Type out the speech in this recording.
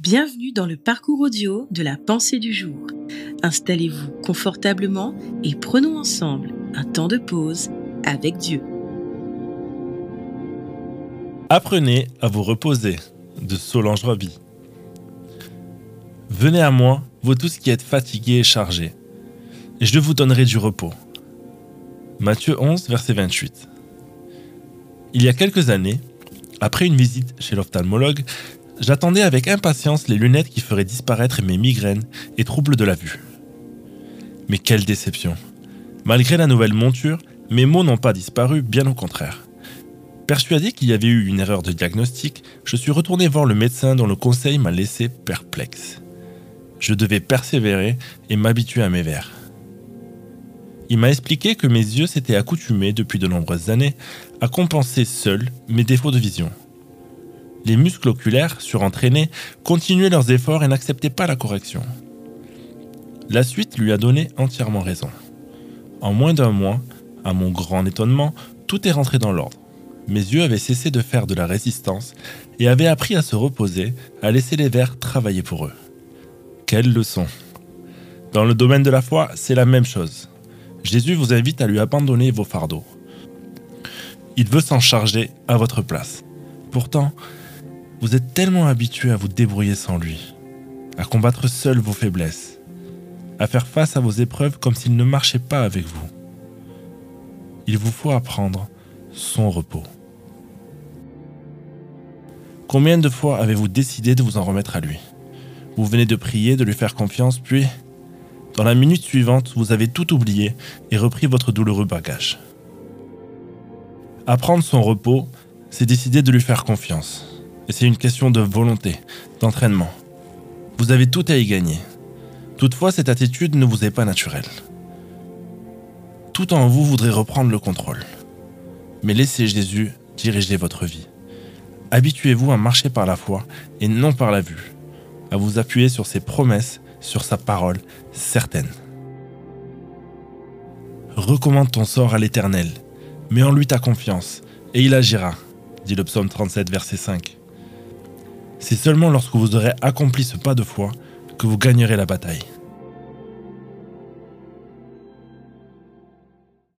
Bienvenue dans le parcours audio de la pensée du jour. Installez-vous confortablement et prenons ensemble un temps de pause avec Dieu. Apprenez à vous reposer de Solange Roby. Venez à moi, vous tous qui êtes fatigués et chargés, et je vous donnerai du repos. Matthieu 11, verset 28. Il y a quelques années, après une visite chez l'ophtalmologue, j'attendais avec impatience les lunettes qui feraient disparaître mes migraines et troubles de la vue. Mais quelle déception Malgré la nouvelle monture, mes maux n'ont pas disparu, bien au contraire. Persuadé qu'il y avait eu une erreur de diagnostic, je suis retourné voir le médecin dont le conseil m'a laissé perplexe. Je devais persévérer et m'habituer à mes verres. Il m'a expliqué que mes yeux s'étaient accoutumés depuis de nombreuses années à compenser seuls mes défauts de vision. Les muscles oculaires, surentraînés, continuaient leurs efforts et n'acceptaient pas la correction. La suite lui a donné entièrement raison. En moins d'un mois, à mon grand étonnement, tout est rentré dans l'ordre. Mes yeux avaient cessé de faire de la résistance et avaient appris à se reposer, à laisser les verres travailler pour eux. Quelle leçon Dans le domaine de la foi, c'est la même chose. Jésus vous invite à lui abandonner vos fardeaux. Il veut s'en charger à votre place. Pourtant, vous êtes tellement habitué à vous débrouiller sans lui, à combattre seul vos faiblesses, à faire face à vos épreuves comme s'il ne marchait pas avec vous. Il vous faut apprendre son repos. Combien de fois avez-vous décidé de vous en remettre à lui? Vous venez de prier, de lui faire confiance, puis, dans la minute suivante, vous avez tout oublié et repris votre douloureux bagage. Apprendre son repos, c'est décider de lui faire confiance. Et c'est une question de volonté, d'entraînement. Vous avez tout à y gagner. Toutefois, cette attitude ne vous est pas naturelle. Tout en vous voudrait reprendre le contrôle. Mais laissez Jésus diriger votre vie. Habituez-vous à marcher par la foi et non par la vue, à vous appuyer sur ses promesses, sur sa parole certaine. Recommande ton sort à l'Éternel, mets en lui ta confiance, et il agira, dit le psaume 37, verset 5. C'est seulement lorsque vous aurez accompli ce pas de foi que vous gagnerez la bataille.